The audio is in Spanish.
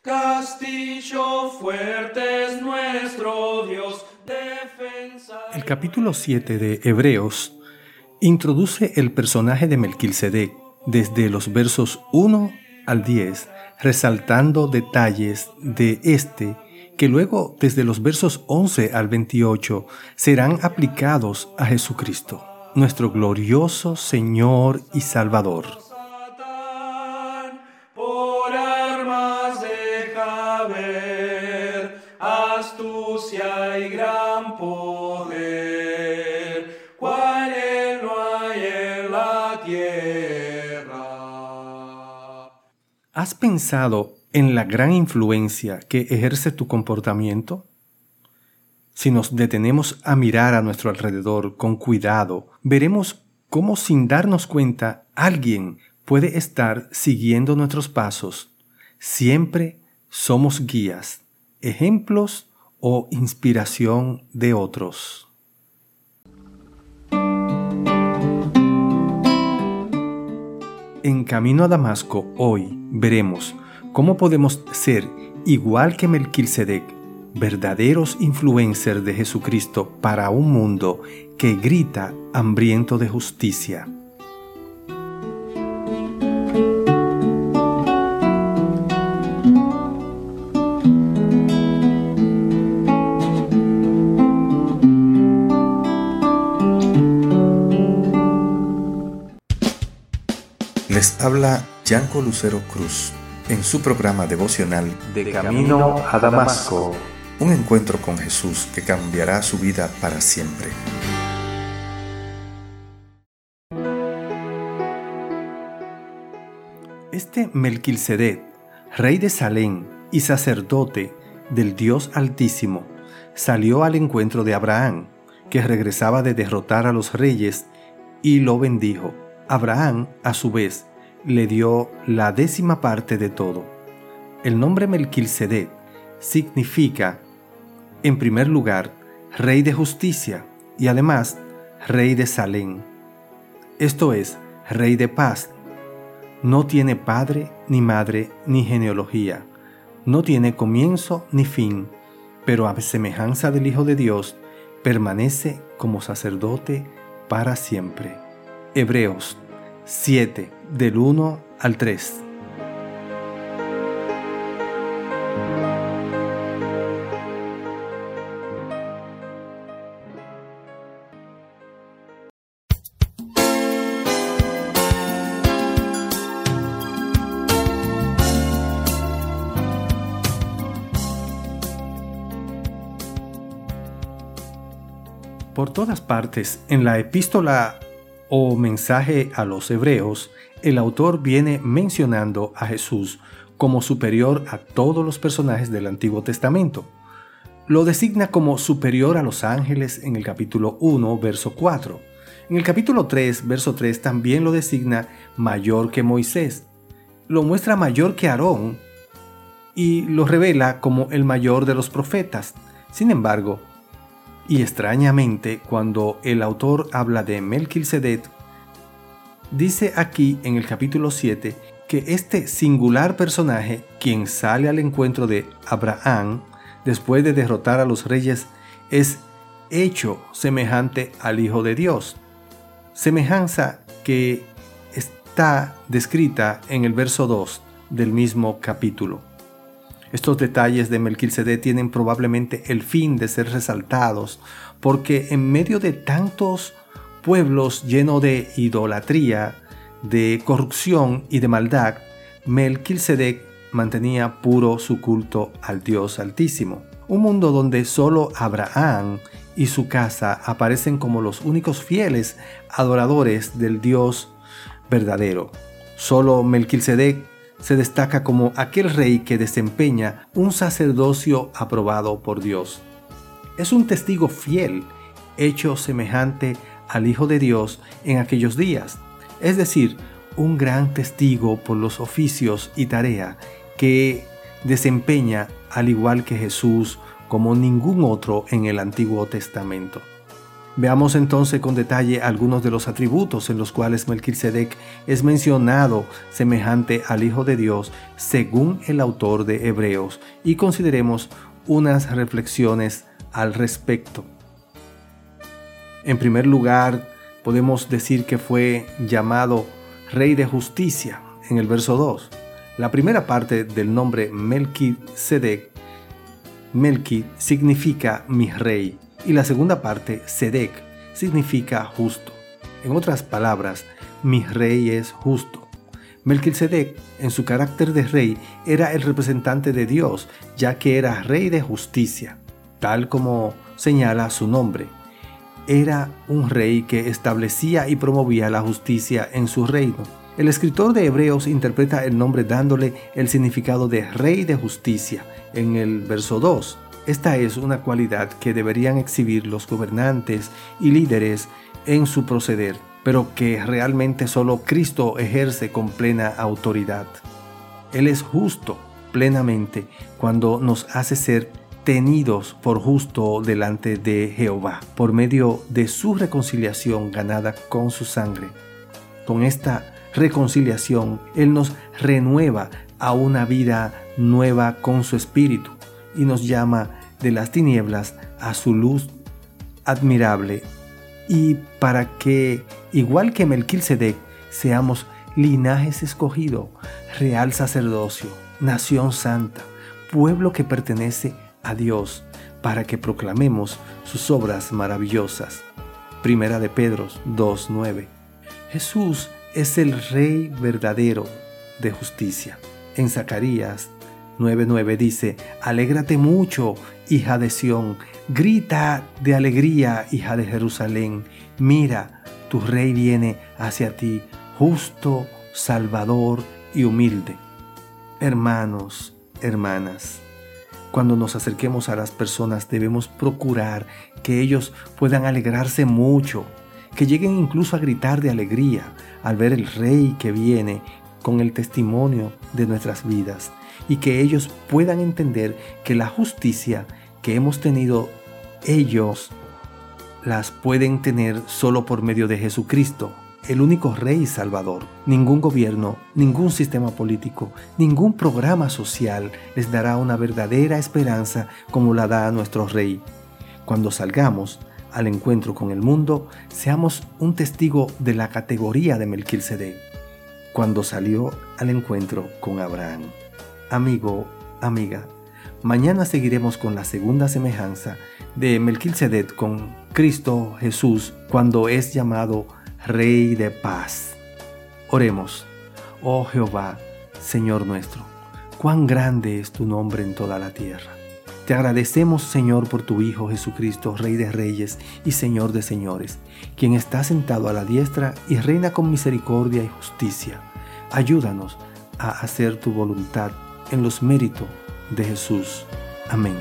Castillo fuerte es nuestro Dios, defensa. El capítulo 7 de Hebreos introduce el personaje de Melquisedec desde los versos 1 al 10, resaltando detalles de este que luego desde los versos 11 al 28 serán aplicados a Jesucristo, nuestro glorioso Señor y Salvador. Astucia y gran poder, hay en la tierra. ¿Has pensado en la gran influencia que ejerce tu comportamiento? Si nos detenemos a mirar a nuestro alrededor con cuidado, veremos cómo sin darnos cuenta alguien puede estar siguiendo nuestros pasos. Siempre somos guías, ejemplos o inspiración de otros. En camino a Damasco hoy veremos cómo podemos ser igual que Melquisedec, verdaderos influencers de Jesucristo para un mundo que grita hambriento de justicia. Les habla Yanko Lucero Cruz en su programa devocional De camino a Damasco. Un encuentro con Jesús que cambiará su vida para siempre. Este Melquisedec, rey de Salem y sacerdote del Dios Altísimo, salió al encuentro de Abraham, que regresaba de derrotar a los reyes, y lo bendijo. Abraham, a su vez, le dio la décima parte de todo. El nombre Melquisedec significa, en primer lugar, rey de justicia y además rey de Salem. Esto es, rey de paz. No tiene padre, ni madre, ni genealogía. No tiene comienzo ni fin, pero a semejanza del Hijo de Dios, permanece como sacerdote para siempre. Hebreos 7, del 1 al 3. Por todas partes, en la epístola o mensaje a los hebreos, el autor viene mencionando a Jesús como superior a todos los personajes del Antiguo Testamento. Lo designa como superior a los ángeles en el capítulo 1, verso 4. En el capítulo 3, verso 3 también lo designa mayor que Moisés. Lo muestra mayor que Aarón y lo revela como el mayor de los profetas. Sin embargo, y extrañamente, cuando el autor habla de Melquisedec, dice aquí en el capítulo 7 que este singular personaje, quien sale al encuentro de Abraham después de derrotar a los reyes, es hecho semejante al Hijo de Dios. Semejanza que está descrita en el verso 2 del mismo capítulo. Estos detalles de Melquisedec tienen probablemente el fin de ser resaltados, porque en medio de tantos pueblos llenos de idolatría, de corrupción y de maldad, Melquisedec mantenía puro su culto al Dios Altísimo. Un mundo donde solo Abraham y su casa aparecen como los únicos fieles adoradores del Dios verdadero. Solo Melquisedec se destaca como aquel rey que desempeña un sacerdocio aprobado por Dios. Es un testigo fiel, hecho semejante al Hijo de Dios en aquellos días, es decir, un gran testigo por los oficios y tarea que desempeña al igual que Jesús como ningún otro en el Antiguo Testamento. Veamos entonces con detalle algunos de los atributos en los cuales Melquisedec es mencionado semejante al Hijo de Dios según el autor de Hebreos y consideremos unas reflexiones al respecto. En primer lugar, podemos decir que fue llamado Rey de Justicia en el verso 2. La primera parte del nombre Melquisedec, Melqui significa mi rey y la segunda parte, Sedec, significa justo. En otras palabras, mi rey es justo. Melquisedec, en su carácter de rey, era el representante de Dios, ya que era rey de justicia, tal como señala su nombre. Era un rey que establecía y promovía la justicia en su reino. El escritor de Hebreos interpreta el nombre dándole el significado de rey de justicia en el verso 2. Esta es una cualidad que deberían exhibir los gobernantes y líderes en su proceder, pero que realmente solo Cristo ejerce con plena autoridad. Él es justo plenamente cuando nos hace ser tenidos por justo delante de Jehová, por medio de su reconciliación ganada con su sangre. Con esta reconciliación, Él nos renueva a una vida nueva con su espíritu y nos llama de las tinieblas a su luz admirable y para que, igual que Melquisedec, seamos linajes escogido, real sacerdocio, nación santa, pueblo que pertenece a Dios, para que proclamemos sus obras maravillosas. Primera de Pedro 2.9. Jesús es el Rey verdadero de justicia. En Zacarías 9.9 dice, Alégrate mucho, hija de Sión, grita de alegría, hija de Jerusalén, mira, tu rey viene hacia ti, justo, salvador y humilde. Hermanos, hermanas, cuando nos acerquemos a las personas debemos procurar que ellos puedan alegrarse mucho, que lleguen incluso a gritar de alegría al ver el rey que viene con el testimonio de nuestras vidas y que ellos puedan entender que la justicia que hemos tenido ellos las pueden tener solo por medio de Jesucristo, el único Rey Salvador. Ningún gobierno, ningún sistema político, ningún programa social les dará una verdadera esperanza como la da nuestro Rey. Cuando salgamos al encuentro con el mundo, seamos un testigo de la categoría de Melquisedec, cuando salió al encuentro con Abraham amigo, amiga, mañana seguiremos con la segunda semejanza de Melquisedec con Cristo Jesús cuando es llamado Rey de paz. Oremos, oh Jehová, Señor nuestro, cuán grande es tu nombre en toda la tierra. Te agradecemos, Señor, por tu Hijo Jesucristo, Rey de Reyes y Señor de Señores, quien está sentado a la diestra y reina con misericordia y justicia. Ayúdanos a hacer tu voluntad en los méritos de Jesús. Amén.